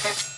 Thank you.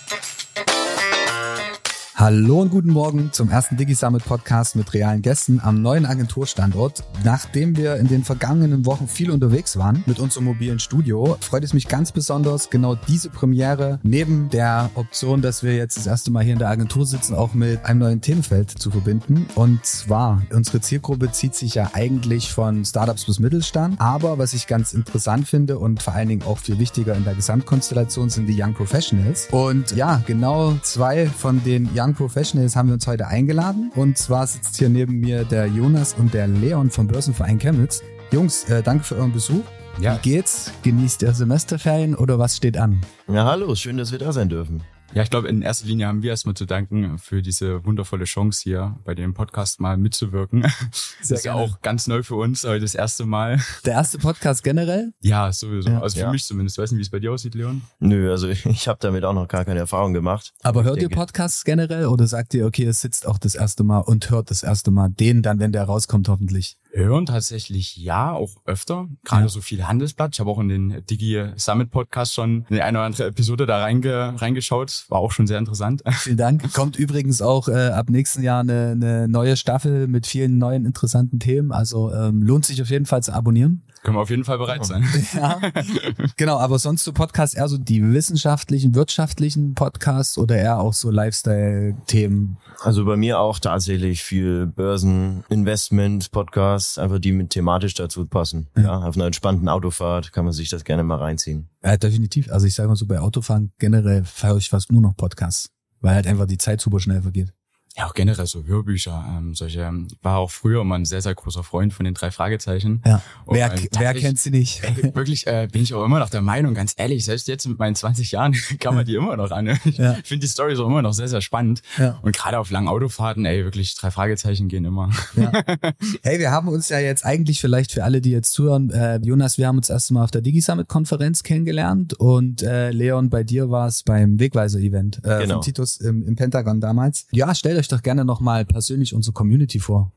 Hallo und guten Morgen zum ersten DigiSummit Podcast mit realen Gästen am neuen Agenturstandort. Nachdem wir in den vergangenen Wochen viel unterwegs waren mit unserem mobilen Studio, freut es mich ganz besonders, genau diese Premiere neben der Option, dass wir jetzt das erste Mal hier in der Agentur sitzen, auch mit einem neuen Themenfeld zu verbinden. Und zwar, unsere Zielgruppe zieht sich ja eigentlich von Startups bis Mittelstand. Aber was ich ganz interessant finde und vor allen Dingen auch viel wichtiger in der Gesamtkonstellation sind die Young Professionals. Und ja, genau zwei von den Young Young Professionals haben wir uns heute eingeladen. Und zwar sitzt hier neben mir der Jonas und der Leon vom Börsenverein Chemnitz. Jungs, äh, danke für euren Besuch. Ja. Wie geht's? Genießt ihr Semesterferien oder was steht an? Ja, hallo, schön, dass wir da sein dürfen. Ja, ich glaube, in erster Linie haben wir erstmal zu danken für diese wundervolle Chance hier bei dem Podcast mal mitzuwirken. Sehr das ist ja auch ganz neu für uns, heute das erste Mal. Der erste Podcast generell? Ja, sowieso. Ja. Also für ja. mich zumindest. Ich weiß nicht, wie es bei dir aussieht, Leon. Nö, also ich habe damit auch noch gar keine Erfahrung gemacht. Aber hört ihr Podcasts generell oder sagt ihr, okay, es sitzt auch das erste Mal und hört das erste Mal den dann, wenn der rauskommt, hoffentlich? Hören tatsächlich ja, auch öfter. Gerade ja. so viel Handelsblatt. Ich habe auch in den Digi Summit Podcast schon in eine oder andere Episode da reinge reingeschaut. War auch schon sehr interessant. Vielen Dank. Kommt übrigens auch äh, ab nächsten Jahr eine, eine neue Staffel mit vielen neuen interessanten Themen. Also ähm, lohnt sich auf jeden Fall zu abonnieren. Können wir auf jeden Fall bereit sein. Ja, genau. Aber sonst so Podcasts eher so die wissenschaftlichen, wirtschaftlichen Podcasts oder eher auch so Lifestyle-Themen? Also bei mir auch tatsächlich viel Börsen, Investment, Podcasts, einfach die mit thematisch dazu passen. Ja. ja, auf einer entspannten Autofahrt kann man sich das gerne mal reinziehen. Ja, definitiv. Also ich sage mal so, bei Autofahren generell feiere ich fast nur noch Podcasts, weil halt einfach die Zeit super schnell vergeht. Ja, auch generell so Hörbücher. Ähm, solche ähm, war auch früher immer ein sehr, sehr großer Freund von den drei Fragezeichen. Ja. Und wer, wer kennt sie nicht? Äh, wirklich äh, bin ich auch immer noch der Meinung, ganz ehrlich, selbst jetzt mit meinen 20 Jahren kann man die immer noch an. Ich ja. finde die Story so immer noch sehr, sehr spannend. Ja. Und gerade auf langen Autofahrten, ey, wirklich drei Fragezeichen gehen immer. Ja. Hey, wir haben uns ja jetzt eigentlich vielleicht für alle, die jetzt zuhören, äh, Jonas, wir haben uns erst mal auf der Digi-Summit-Konferenz kennengelernt und äh, Leon, bei dir war es beim Wegweiser-Event äh, genau. von Titus im, im Pentagon damals. Ja, stellt euch doch gerne nochmal persönlich unsere Community vor.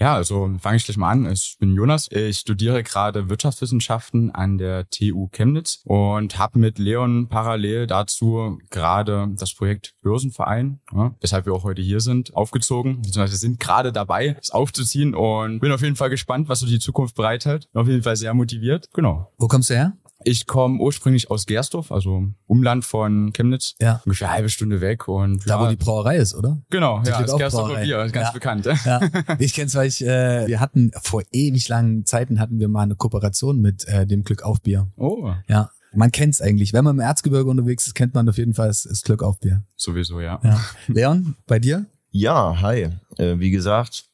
Ja, also fange ich gleich mal an. Ich bin Jonas. Ich studiere gerade Wirtschaftswissenschaften an der TU Chemnitz und habe mit Leon parallel dazu gerade das Projekt Börsenverein, ja, weshalb wir auch heute hier sind, aufgezogen. Wir sind gerade dabei, es aufzuziehen und bin auf jeden Fall gespannt, was so die Zukunft bereithält. Bin auf jeden Fall sehr motiviert. Genau. Wo kommst du her? Ich komme ursprünglich aus Gersdorf, also Umland von Chemnitz. Ja. Ungefähr eine halbe Stunde weg. Und da, ja, wo die Brauerei ist, oder? Genau, die ja, das Gersdorfer Bier, ganz ja. bekannt. Ja. Ich kenn's, weil ich, äh, wir hatten vor ewig langen Zeiten hatten wir mal eine Kooperation mit äh, dem Glück auf Bier. Oh. Ja. Man kennt's eigentlich. Wenn man im Erzgebirge unterwegs ist, kennt man auf jeden Fall das, das Glück auf Bier. Sowieso, ja. ja. Leon, bei dir? Ja, hi. Äh, wie gesagt,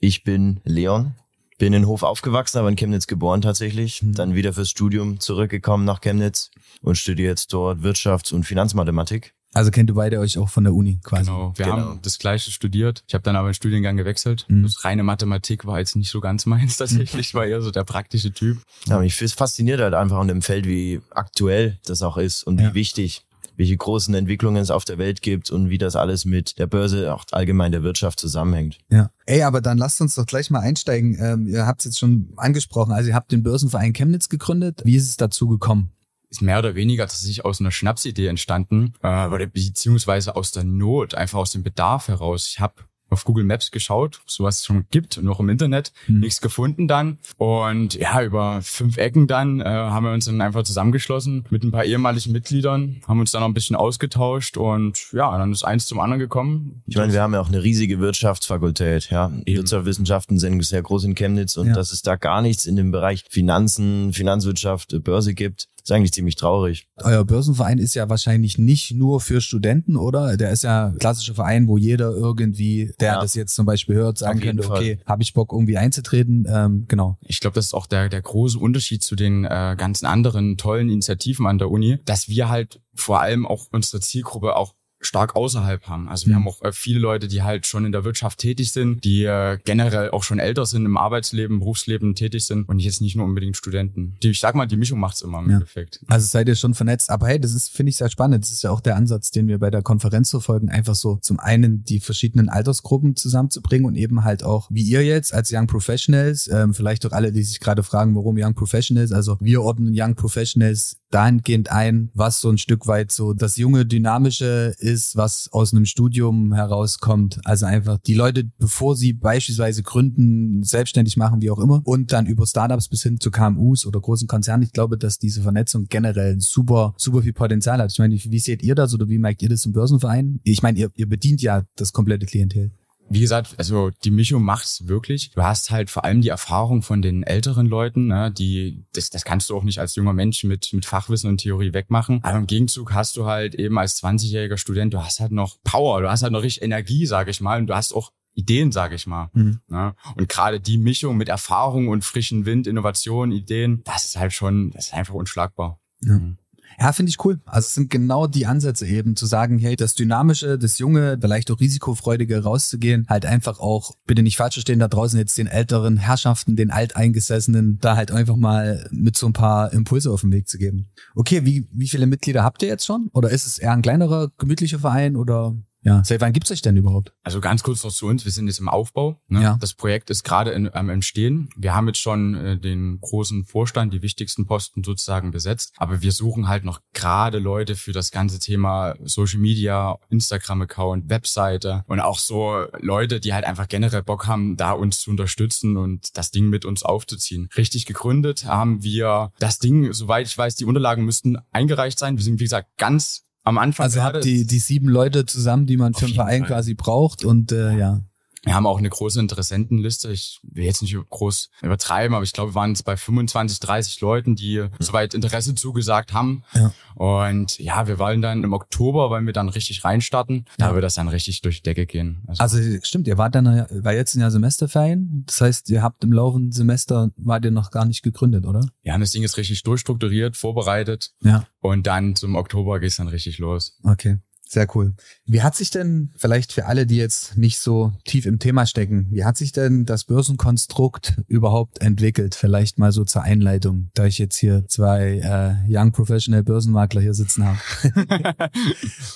ich bin Leon, bin in Hof aufgewachsen, aber in Chemnitz geboren tatsächlich. Mhm. Dann wieder fürs Studium zurückgekommen nach Chemnitz und studiere jetzt dort Wirtschafts- und Finanzmathematik. Also kennt ihr beide euch auch von der Uni quasi? Genau, wir genau. haben das gleiche studiert. Ich habe dann aber den Studiengang gewechselt. Mhm. Das reine Mathematik war jetzt nicht so ganz meins tatsächlich, war eher so der praktische Typ. Ja, mich fasziniert halt einfach an dem Feld, wie aktuell das auch ist und ja. wie wichtig welche großen Entwicklungen es auf der Welt gibt und wie das alles mit der Börse, auch allgemein der Wirtschaft zusammenhängt. Ja. Ey, aber dann lasst uns doch gleich mal einsteigen. Ähm, ihr habt es jetzt schon angesprochen. Also ihr habt den Börsenverein Chemnitz gegründet. Wie ist es dazu gekommen? ist mehr oder weniger tatsächlich aus einer Schnapsidee entstanden, äh, beziehungsweise aus der Not, einfach aus dem Bedarf heraus. Ich habe auf Google Maps geschaut, sowas schon gibt, noch im Internet, hm. nichts gefunden dann. Und ja, über fünf Ecken dann äh, haben wir uns dann einfach zusammengeschlossen mit ein paar ehemaligen Mitgliedern, haben uns dann noch ein bisschen ausgetauscht und ja, dann ist eins zum anderen gekommen. Ich meine, wir haben ja auch eine riesige Wirtschaftsfakultät, ja. Eben. Wirtschaftswissenschaften sind sehr groß in Chemnitz und ja. dass es da gar nichts in dem Bereich Finanzen, Finanzwirtschaft, Börse gibt, ist eigentlich ziemlich traurig. Euer Börsenverein ist ja wahrscheinlich nicht nur für Studenten, oder? Der ist ja ein klassischer Verein, wo jeder irgendwie, der ja. das jetzt zum Beispiel hört, sagen könnte, okay, habe ich Bock irgendwie einzutreten. Ähm, genau. Ich glaube, das ist auch der, der große Unterschied zu den äh, ganzen anderen tollen Initiativen an der Uni, dass wir halt vor allem auch unsere Zielgruppe auch stark außerhalb haben. Also wir Mhm. haben auch äh, viele Leute, die halt schon in der Wirtschaft tätig sind, die äh, generell auch schon älter sind, im Arbeitsleben, Berufsleben tätig sind und jetzt nicht nur unbedingt Studenten. Die, ich sag mal, die Mischung macht's immer im Ja. Endeffekt. Also seid ihr schon vernetzt. Aber hey, das ist, finde ich, sehr spannend. Das ist ja auch der Ansatz, den wir bei der Konferenz verfolgen, einfach so zum einen die verschiedenen Altersgruppen zusammenzubringen und eben halt auch, wie ihr jetzt als Young Professionals, ähm, vielleicht auch alle, die sich gerade fragen, warum Young Professionals, also wir ordnen Young Professionals dahingehend ein, was so ein Stück weit so das junge, dynamische ist, was aus einem Studium herauskommt. Also einfach die Leute, bevor sie beispielsweise gründen, selbstständig machen, wie auch immer, und dann über Startups bis hin zu KMUs oder großen Konzernen. Ich glaube, dass diese Vernetzung generell super, super viel Potenzial hat. Ich meine, wie seht ihr das oder wie merkt ihr das im Börsenverein? Ich meine, ihr, ihr bedient ja das komplette Klientel. Wie gesagt, also die Mischung macht's wirklich. Du hast halt vor allem die Erfahrung von den älteren Leuten, ne, die das, das kannst du auch nicht als junger Mensch mit mit Fachwissen und Theorie wegmachen. Aber im Gegenzug hast du halt eben als 20-jähriger Student, du hast halt noch Power, du hast halt noch richtig Energie, sage ich mal, und du hast auch Ideen, sage ich mal. Mhm. Ne? Und gerade die Mischung mit Erfahrung und frischen Wind, Innovation, Ideen, das ist halt schon, das ist einfach unschlagbar. Ja. Mhm. Ja, finde ich cool. Also es sind genau die Ansätze eben zu sagen, hey, das Dynamische, das Junge, vielleicht auch Risikofreudige rauszugehen, halt einfach auch, bitte nicht falsch verstehen, da draußen jetzt den älteren Herrschaften, den Alteingesessenen, da halt einfach mal mit so ein paar Impulse auf den Weg zu geben. Okay, wie, wie viele Mitglieder habt ihr jetzt schon? Oder ist es eher ein kleinerer, gemütlicher Verein oder ja, seit wann gibt's euch denn überhaupt? Also ganz kurz noch zu uns, wir sind jetzt im Aufbau. Ne? Ja. Das Projekt ist gerade in, am Entstehen. Wir haben jetzt schon äh, den großen Vorstand, die wichtigsten Posten sozusagen besetzt. Aber wir suchen halt noch gerade Leute für das ganze Thema Social Media, Instagram-Account, Webseite und auch so Leute, die halt einfach generell Bock haben, da uns zu unterstützen und das Ding mit uns aufzuziehen. Richtig gegründet haben wir das Ding, soweit ich weiß, die Unterlagen müssten eingereicht sein. Wir sind, wie gesagt, ganz am Anfang. Also habt die, die sieben Leute zusammen, die man für einen Verein Fall. quasi braucht und äh, ja. Wir haben auch eine große Interessentenliste. Ich will jetzt nicht groß übertreiben, aber ich glaube, wir waren jetzt bei 25, 30 Leuten, die soweit Interesse zugesagt haben. Ja. Und ja, wir wollen dann im Oktober, weil wir dann richtig reinstarten, Ja. da wird das dann richtig durch die Decke gehen. Also, Also stimmt, ihr wart dann ja- war jetzt ein Jahr Semesterferien. Das heißt, ihr habt im laufenden Semester wart ihr noch gar nicht gegründet, oder? haben das Ding jetzt richtig durchstrukturiert, vorbereitet Ja. und dann zum Oktober geht's dann richtig los. Okay. Sehr cool. Wie hat sich denn, vielleicht für alle, die jetzt nicht so tief im Thema stecken, wie hat sich denn das Börsenkonstrukt überhaupt entwickelt? Vielleicht mal so zur Einleitung, da ich jetzt hier zwei äh, Young Professional Börsenmakler hier sitzen habe.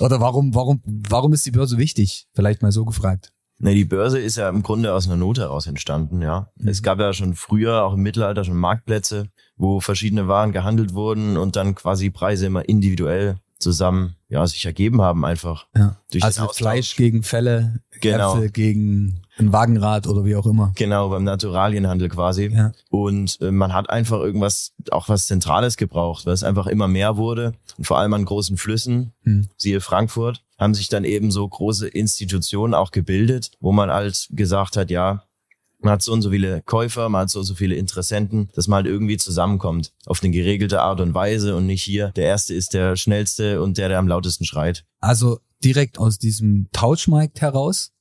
Oder warum, warum, warum ist die Börse wichtig? Vielleicht mal so gefragt. Ne, die Börse ist ja im Grunde aus einer Not heraus entstanden, ja. Mhm. Es gab ja schon früher, auch im Mittelalter, schon Marktplätze, wo verschiedene Waren gehandelt wurden und dann quasi Preise immer individuell zusammen, ja, sich ergeben haben einfach. Ja. Also. Fleisch gegen Felle, Genau. Äpfel gegen ein Wagenrad oder wie auch immer. Genau, beim Naturalienhandel quasi. Ja. Und äh, man hat einfach irgendwas, auch was Zentrales gebraucht, weil es einfach immer mehr wurde. Und vor allem an großen Flüssen, Hm. siehe Frankfurt, haben sich dann eben so große Institutionen auch gebildet, wo man halt gesagt hat, ja, man hat so und so viele Käufer, man hat so und so viele Interessenten, dass man halt irgendwie zusammenkommt auf eine geregelte Art und Weise und nicht hier, der Erste ist der Schnellste und der, der am lautesten schreit. Also direkt aus diesem Tauschmarkt heraus.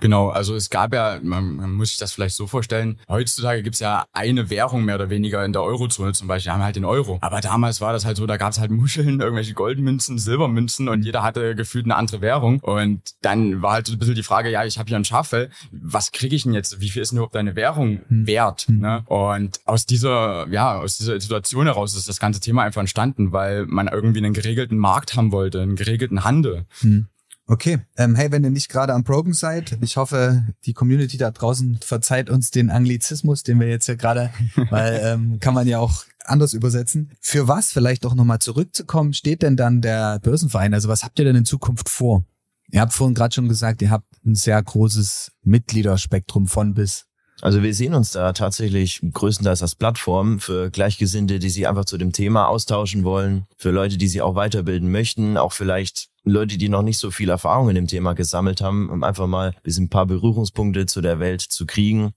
Genau, also es gab ja, man, man muss sich das vielleicht so vorstellen, heutzutage gibt's ja eine Währung mehr oder weniger in der Eurozone zum Beispiel, haben wir halt den Euro. Aber damals war das halt so, da gab's halt Muscheln, irgendwelche Goldmünzen, Silbermünzen und jeder hatte gefühlt eine andere Währung. Und dann war halt so ein bisschen die Frage, ja, ich habe hier ein Schaffell, was kriege ich denn jetzt? Wie viel ist denn überhaupt deine Währung Hm. wert? Hm. Ne? Und aus dieser, ja, aus dieser Situation heraus ist das ganze Thema einfach entstanden, weil man irgendwie einen geregelten Markt haben wollte, einen geregelten Handel. Hm. Okay. Ähm, hey, wenn ihr nicht gerade am Broken seid, ich hoffe, die Community da draußen verzeiht uns den Anglizismus, den wir jetzt hier gerade, weil ähm, kann man ja auch anders übersetzen. Für was vielleicht auch nochmal zurückzukommen, steht denn dann der Börsenverein? Also was habt ihr denn in Zukunft vor? Ihr habt vorhin gerade schon gesagt, ihr habt ein sehr großes Mitgliederspektrum von bis. Also wir sehen uns da tatsächlich größtenteils als Plattform für Gleichgesinnte, die sich einfach zu dem Thema austauschen wollen, für Leute, die sich auch weiterbilden möchten, auch vielleicht Leute, die noch nicht so viel Erfahrung in dem Thema gesammelt haben, um einfach mal ein bisschen ein paar Berührungspunkte zu der Welt zu kriegen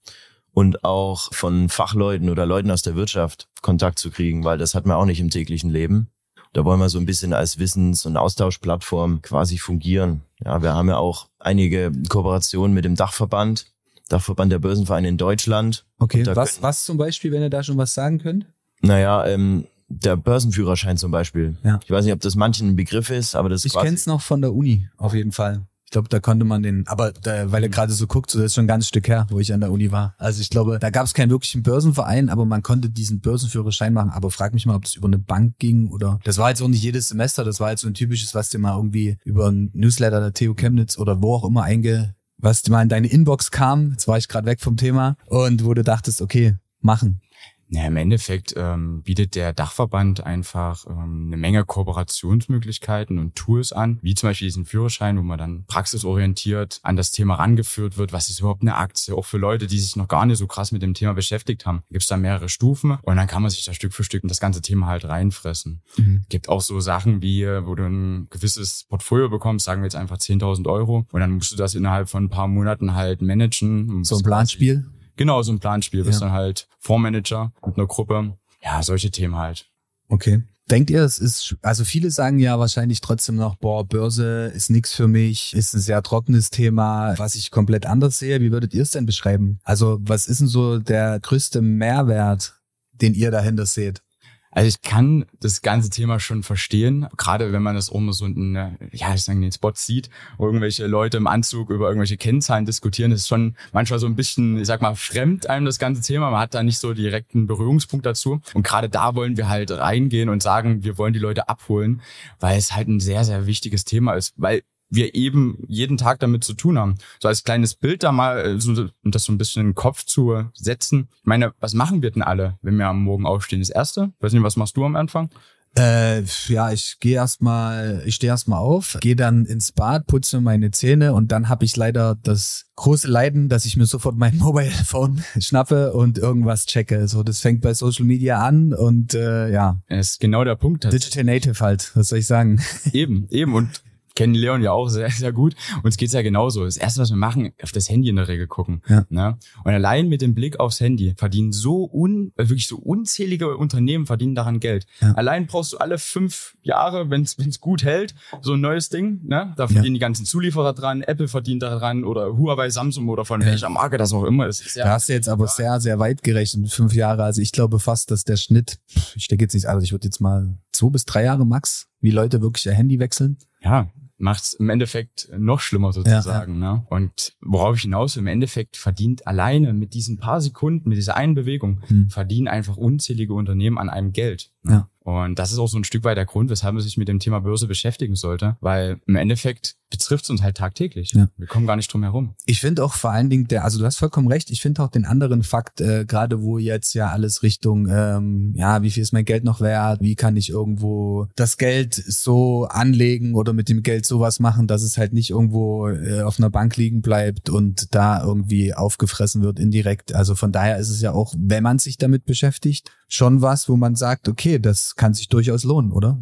und auch von Fachleuten oder Leuten aus der Wirtschaft Kontakt zu kriegen, weil das hat man auch nicht im täglichen Leben. Da wollen wir so ein bisschen als Wissens- und Austauschplattform quasi fungieren. Ja, wir haben ja auch einige Kooperationen mit dem Dachverband, Dachverband der Börsenvereine in Deutschland. Okay, was, können- was zum Beispiel, wenn ihr da schon was sagen könnt? Naja, ähm, der Börsenführerschein zum Beispiel. Ja. Ich weiß nicht, ob das manchen ein Begriff ist, aber das ist Ich quasi, kenn's noch von der Uni, auf jeden Fall. Ich glaube, da konnte man den, aber da, weil er gerade so guckt, so das ist schon ein ganzes Stück her, wo ich an der Uni war. Also ich glaube, da gab es keinen wirklichen Börsenverein, aber man konnte diesen Börsenführerschein machen. Aber frag mich mal, ob das über eine Bank ging oder. Das war jetzt auch nicht jedes Semester, das war jetzt so ein typisches, was dir mal irgendwie über ein Newsletter der TU Chemnitz oder wo auch immer einge, was mal in deine Inbox kam. Jetzt war ich gerade weg vom Thema und wo du dachtest, okay, machen. Ja, im Endeffekt ähm, bietet der Dachverband einfach ähm, eine Menge Kooperationsmöglichkeiten und Tools an, wie zum Beispiel diesen Führerschein, wo man dann praxisorientiert an das Thema rangeführt wird, was ist überhaupt eine Aktie, auch für Leute, die sich noch gar nicht so krass mit dem Thema beschäftigt haben. Gibt es da mehrere Stufen und dann kann man sich da Stück für Stück in das ganze Thema halt reinfressen. Mhm. Gibt auch so Sachen wie, wo du ein gewisses Portfolio bekommst, sagen wir jetzt einfach 10.000 Euro und dann musst du das innerhalb von ein paar Monaten halt managen. So ein Planspiel. Genau, so ein Planspiel. Bist Ja. dann halt Fondsmanager mit einer Gruppe. Ja, solche Themen halt. Okay. Denkt ihr, es ist, also viele sagen ja wahrscheinlich trotzdem noch, boah, Börse ist nix für mich, ist ein sehr trockenes Thema, was ich komplett anders sehe. Wie würdet ihr es denn beschreiben? Also was ist denn so der größte Mehrwert, den ihr dahinter seht? Also ich kann das ganze Thema schon verstehen, gerade wenn man das mal so in, äh, ja, ich sage den Spots sieht, wo irgendwelche Leute im Anzug über irgendwelche Kennzahlen diskutieren, ist schon manchmal so ein bisschen, ich sag mal, fremd einem das ganze Thema. Man hat da nicht so direkten Berührungspunkt dazu. Und gerade da wollen wir halt reingehen und sagen, wir wollen die Leute abholen, weil es halt ein sehr, sehr wichtiges Thema ist, weil wir eben jeden Tag damit zu tun haben. So als kleines Bild da mal, äh, so, um das so ein bisschen in den Kopf zu setzen. Ich meine, was machen wir denn alle, wenn wir am Morgen aufstehen? Das Erste? Weiß nicht, was machst du am Anfang? Äh, ja, ich gehe erstmal, ich stehe erstmal auf, gehe dann ins Bad, putze meine Zähne und dann habe ich leider das große Leiden, dass ich mir sofort mein Mobile Phone schnappe und irgendwas checke. So, das fängt bei Social Media an und äh, ja, Das ist genau der Punkt. Digital Native halt, was soll ich sagen? Eben, eben. Und kennen Leon ja auch sehr, sehr gut. Uns geht's ja genauso. Das Erste, was wir machen, auf das Handy in der Regel gucken. Ja. Ne? Und allein mit dem Blick aufs Handy verdienen so un, äh, wirklich so unzählige Unternehmen verdienen daran Geld. Ja. Allein brauchst du alle fünf Jahre, wenn es gut hält, so ein neues Ding. Ne? Da Ja. verdienen die ganzen Zulieferer dran, Apple verdient daran oder Huawei, Samsung oder von welcher Marke das auch immer ist. ja, Da hast du jetzt aber sehr, sehr weit gerechnet, fünf Jahre. Also ich glaube fast, dass der Schnitt, ich denke jetzt nicht, also ich würde jetzt mal zwei bis drei Jahre max, wie Leute wirklich ihr Handy wechseln. ja, macht's im Endeffekt noch schlimmer sozusagen. Ne? Und worauf ich hinaus will, im Endeffekt verdient alleine mit diesen paar Sekunden, mit dieser einen Bewegung, Hm. verdienen einfach unzählige Unternehmen an einem Geld. Ja. Und das ist auch so ein Stück weit der Grund, weshalb man sich mit dem Thema Börse beschäftigen sollte, weil im Endeffekt betrifft es uns halt tagtäglich. Ja. Wir kommen gar nicht drum herum. Ich finde auch vor allen Dingen der, also du hast vollkommen recht, ich finde auch den anderen Fakt, äh, gerade wo jetzt ja alles Richtung, ähm, ja, wie viel ist mein Geld noch wert, wie kann ich irgendwo das Geld so anlegen oder mit dem Geld sowas machen, dass es halt nicht irgendwo äh, auf einer Bank liegen bleibt und da irgendwie aufgefressen wird indirekt. Also von daher ist es ja auch, wenn man sich damit beschäftigt, schon was, wo man sagt, okay, das kann sich durchaus lohnen, oder?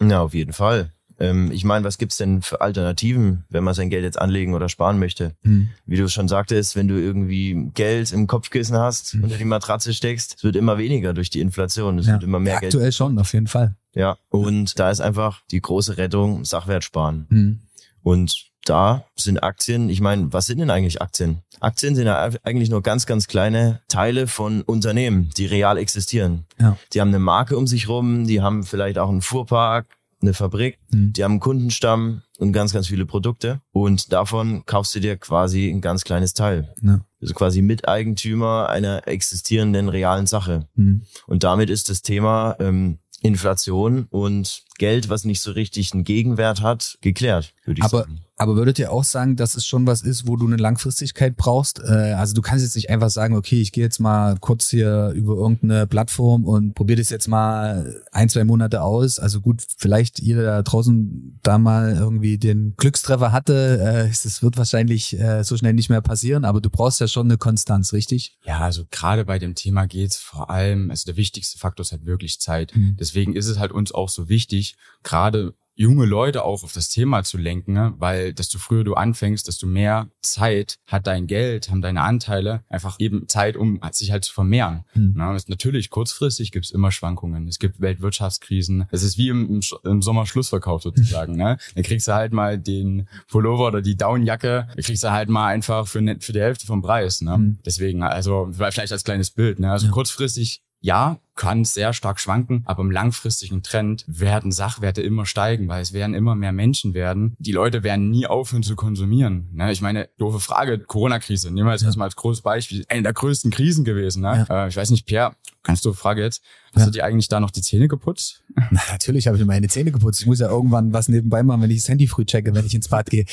Ja, auf jeden Fall. Ähm, ich meine, was gibt's denn für Alternativen, wenn man sein Geld jetzt anlegen oder sparen möchte? Hm. Wie du es schon sagtest, wenn du irgendwie Geld im Kopfkissen hast, Mhm. unter die Matratze steckst, es wird immer weniger durch die Inflation. Es Ja. wird immer mehr Geld. Aktuell schon, auf jeden Fall. Ja, und da ist einfach die große Rettung Sachwert sparen. Hm. Und da sind Aktien, ich meine, was sind denn eigentlich Aktien? Aktien sind ja eigentlich nur ganz, ganz kleine Teile von Unternehmen, die real existieren. Ja. Die haben eine Marke um sich rum, die haben vielleicht auch einen Fuhrpark, eine Fabrik, Hm. die haben einen Kundenstamm und ganz, ganz viele Produkte. Und davon kaufst du dir quasi ein ganz kleines Teil. Ja. Also quasi Miteigentümer einer existierenden realen Sache. Hm. Und damit ist das Thema ähm, Inflation und Geld, was nicht so richtig einen Gegenwert hat, geklärt, würde ich Aber, sagen. aber würdet ihr auch sagen, dass es schon was ist, wo du eine Langfristigkeit brauchst? Äh, also du kannst jetzt nicht einfach sagen, okay, ich gehe jetzt mal kurz hier über irgendeine Plattform und probiere das jetzt mal ein, zwei Monate aus. Also gut, vielleicht jeder da draußen da mal irgendwie den Glückstreffer hatte. Äh, es wird wahrscheinlich äh, so schnell nicht mehr passieren, aber du brauchst ja schon eine Konstanz, richtig? Ja, also gerade bei dem Thema geht's vor allem, also der wichtigste Faktor ist halt wirklich Zeit. Mhm. Deswegen ist es halt uns auch so wichtig, gerade junge Leute auch auf das Thema zu lenken, ne? weil desto früher du anfängst, desto mehr Zeit hat dein Geld, haben deine Anteile einfach eben Zeit, um sich halt zu vermehren. Na, es- natürlich, kurzfristig gibt's immer Schwankungen. Es gibt Weltwirtschaftskrisen. Es ist wie im, im, im Sommerschlussverkauf sozusagen. ne? Dann kriegst du halt mal den Pullover oder die Downjacke, dann kriegst du halt mal einfach für, ne- für die Hälfte vom Preis. Ne? Mhm. Deswegen, also vielleicht als kleines Bild. Ne? Also Ja. kurzfristig ja, kann sehr stark schwanken, aber im langfristigen Trend werden Sachwerte immer steigen, weil es werden immer mehr Menschen werden. Die Leute werden nie aufhören zu konsumieren. Ne? Ich meine, doofe Frage, Corona-Krise, nehmen wir jetzt ja. erstmal als großes Beispiel, eine der größten Krisen gewesen. Ne? Ja. Äh, ich weiß nicht, Pierre, Ganz doofe Frage jetzt. Hast ja. du dir eigentlich da noch die Zähne geputzt? Na, natürlich habe ich meine Zähne geputzt. Ich muss ja irgendwann was nebenbei machen, wenn ich das Handy früh checke, wenn ich ins Bad gehe.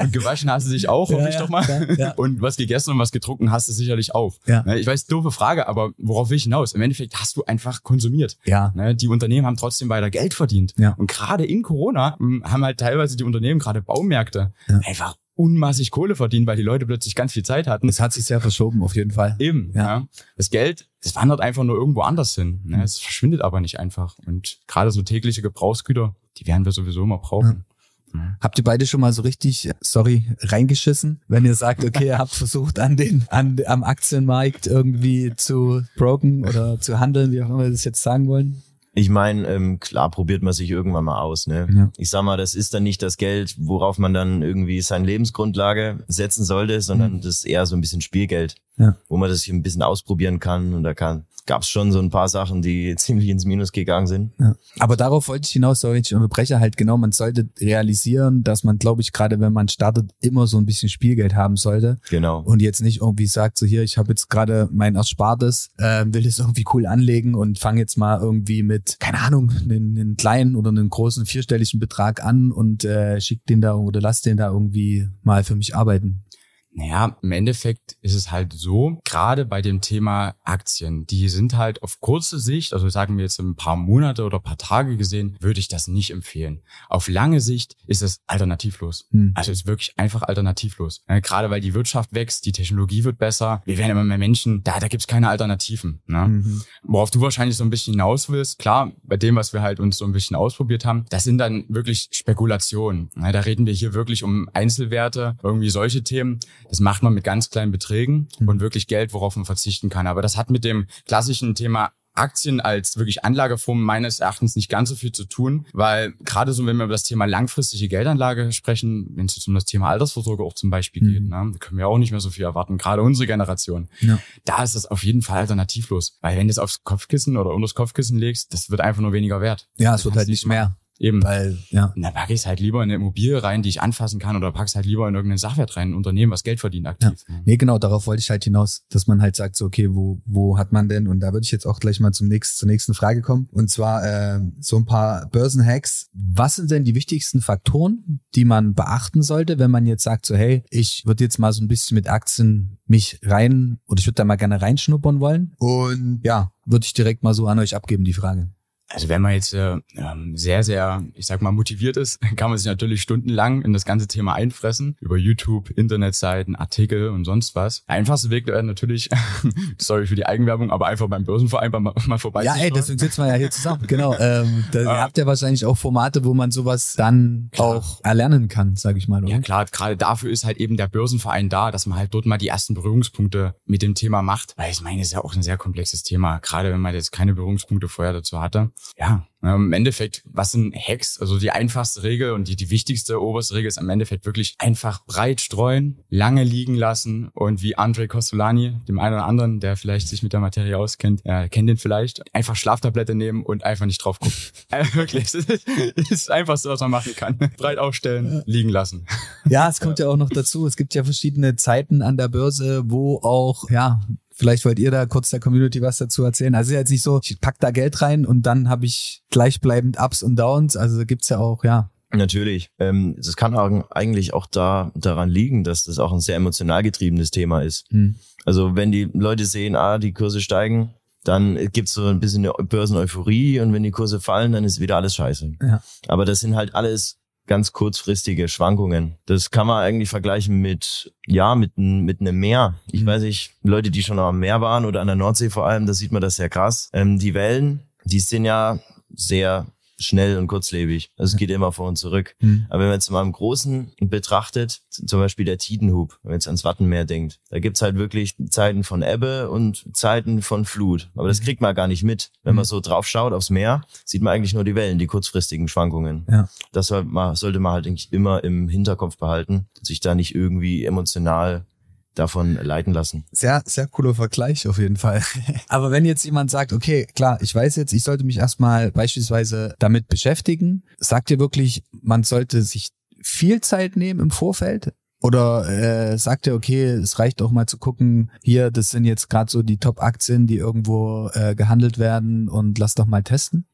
Und gewaschen hast du dich auch, hoffe ja, ich doch mal. Ja, und was gegessen und was getrunken hast du sicherlich auch. Ja. Ne, ich weiß, doofe Frage, aber worauf will ich hinaus? Im Endeffekt hast du einfach konsumiert. Ja. Ne, die Unternehmen haben trotzdem weiter Geld verdient. Ja. Und gerade in Corona hm, haben halt teilweise die Unternehmen, gerade Baumärkte, einfach unmassig Kohle verdienen, weil die Leute plötzlich ganz viel Zeit hatten. Es hat sich sehr verschoben, auf jeden Fall. Eben, ja. ja. Das Geld, das wandert einfach nur irgendwo anders hin. Ne? Es verschwindet aber nicht einfach. Und gerade so tägliche Gebrauchsgüter, die werden wir sowieso immer brauchen. Ja. Habt ihr beide schon mal so richtig, sorry, reingeschissen, wenn ihr sagt, okay, ihr habt versucht, an den, an, am Aktienmarkt irgendwie zu broken oder zu handeln, wie auch immer wir das jetzt sagen wollen? Ich meine, ähm, klar probiert man sich irgendwann mal aus. Ne? Ja. Ich sag mal, das ist dann nicht das Geld, worauf man dann irgendwie seine Lebensgrundlage setzen sollte, sondern mhm. das ist eher so ein bisschen Spielgeld, ja. wo man das hier ein bisschen ausprobieren kann und da gab es schon so ein paar Sachen, die ziemlich ins Minus gegangen sind. Ja. Aber darauf wollte ich hinaus, sorry, ich unterbreche halt genau, man sollte realisieren, dass man, glaube ich, gerade wenn man startet, immer so ein bisschen Spielgeld haben sollte. Genau. Und jetzt nicht irgendwie sagt, so hier, ich habe jetzt gerade mein Erspartes, äh, will es irgendwie cool anlegen und fange jetzt mal irgendwie mit, keine Ahnung, einen, einen kleinen oder einen großen vierstelligen Betrag an und äh, schick den da oder lass den da irgendwie mal für mich arbeiten. Naja, im Endeffekt ist es halt so, gerade bei dem Thema Aktien, die sind halt auf kurze Sicht, also sagen wir jetzt ein paar Monate oder paar Tage gesehen, würde ich das nicht empfehlen. Auf lange Sicht ist es alternativlos. Hm. Also es ist wirklich einfach alternativlos. Ja, gerade weil die Wirtschaft wächst, die Technologie wird besser, wir werden immer mehr Menschen, da, da gibt's keine Alternativen. Ne? Mhm. Worauf du wahrscheinlich so ein bisschen hinaus willst, klar, bei dem, was wir halt uns so ein bisschen ausprobiert haben, das sind dann wirklich Spekulationen. Ja, da reden wir hier wirklich um Einzelwerte, irgendwie solche Themen das macht man mit ganz kleinen Beträgen mhm. und wirklich Geld, worauf man verzichten kann. Aber das hat mit dem klassischen Thema Aktien als wirklich Anlageform meines Erachtens nicht ganz so viel zu tun, weil gerade so, wenn wir über das Thema langfristige Geldanlage sprechen, wenn es jetzt um das Thema Altersvorsorge auch zum Beispiel mhm. geht, ne, da können wir auch nicht mehr so viel erwarten, gerade unsere Generation. Ja. Da ist das auf jeden Fall alternativlos, weil wenn du es aufs Kopfkissen oder unter das Kopfkissen legst, das wird einfach nur weniger wert. Ja, es wird halt nicht mehr. Eben. Weil, ja. Na, pack ich es halt lieber in eine Immobilie rein, die ich anfassen kann, oder pack es halt lieber in irgendeinen Sachwert rein, ein Unternehmen, was Geld verdient, aktiv. Ja. Nee, genau, darauf wollte ich halt hinaus, dass man halt sagt, so, okay, wo, wo hat man denn, und da würde ich jetzt auch gleich mal zum nächsten, zur nächsten Frage kommen, und zwar äh, so ein paar Börsenhacks. Was sind denn die wichtigsten Faktoren, die man beachten sollte, wenn man jetzt sagt, so, hey, ich würde jetzt mal so ein bisschen mit Aktien mich rein, oder ich würde da mal gerne reinschnuppern wollen? Und ja, würde ich direkt mal so an euch abgeben, die Frage. Also wenn man jetzt äh, ähm, sehr, sehr, ich sag mal, motiviert ist, kann man sich natürlich stundenlang in das ganze Thema einfressen. Über YouTube, Internetseiten, Artikel und sonst was. Der einfachste Weg wäre natürlich, sorry für die Eigenwerbung, aber einfach beim Börsenverein mal, mal vorbei. Ja, ey, deswegen sitzen wir ja hier zusammen. genau. Ähm, da, ihr habt ja wahrscheinlich auch Formate, wo man sowas dann klar. auch erlernen kann, sage ich mal. Oder? Ja klar, gerade dafür ist halt eben der Börsenverein da, dass man halt dort mal die ersten Berührungspunkte mit dem Thema macht. Weil ich meine, es ist ja auch ein sehr komplexes Thema, gerade wenn man jetzt keine Berührungspunkte vorher dazu hatte ja, im Endeffekt, was sind Hacks? Also die einfachste Regel und die, die wichtigste oberste Regel ist im Endeffekt wirklich einfach breit streuen, lange liegen lassen und wie Andre Costolani, dem einen oder anderen, der vielleicht sich mit der Materie auskennt, äh, kennt den vielleicht, einfach Schlaftablette nehmen und einfach nicht drauf gucken. äh, wirklich, das ist einfach so, was man machen kann. Breit aufstellen, liegen lassen. Ja, es kommt ja auch noch dazu, es gibt ja verschiedene Zeiten an der Börse, wo auch, ja, Vielleicht wollt ihr da kurz der Community was dazu erzählen. Also ist ja jetzt nicht so, ich pack da Geld rein und dann habe ich gleichbleibend Ups und Downs. Also gibt's ja auch, ja. Natürlich. Ähm, das kann eigentlich auch da daran liegen, dass das auch ein sehr emotional getriebenes Thema ist. Hm. Also wenn die Leute sehen, ah, die Kurse steigen, dann gibt's so ein bisschen eine Börseneuphorie und wenn die Kurse fallen, dann ist wieder alles scheiße. Ja. Aber das sind halt alles ganz kurzfristige Schwankungen. Das kann man eigentlich vergleichen mit, ja, mit, mit einem Meer. Ich mhm. weiß nicht, Leute, die schon am Meer waren oder an der Nordsee vor allem, da sieht man das sehr krass. Ähm, die Wellen, die sind ja sehr schnell und kurzlebig. Also es geht immer vor und zurück. Mhm. Aber wenn man jetzt mal im Großen betrachtet, zum Beispiel der Tidenhub, wenn man jetzt ans Wattenmeer denkt, da gibt's halt wirklich Zeiten von Ebbe und Zeiten von Flut. Aber das hm. kriegt man gar nicht mit. Wenn man so drauf schaut aufs Meer, sieht man eigentlich nur die Wellen, die kurzfristigen Schwankungen. Ja. Das sollte man halt eigentlich immer im Hinterkopf behalten, sich da nicht irgendwie emotional davon leiten lassen. Sehr, sehr cooler Vergleich auf jeden Fall. Aber wenn jetzt jemand sagt, okay, klar, ich weiß jetzt, ich sollte mich erstmal beispielsweise damit beschäftigen, sagt ihr wirklich, man sollte sich viel Zeit nehmen im Vorfeld? Oder äh, sagt ihr, okay, es reicht auch mal zu gucken, hier, das sind jetzt gerade so die Top-Aktien, die irgendwo äh, gehandelt werden und lass doch mal testen?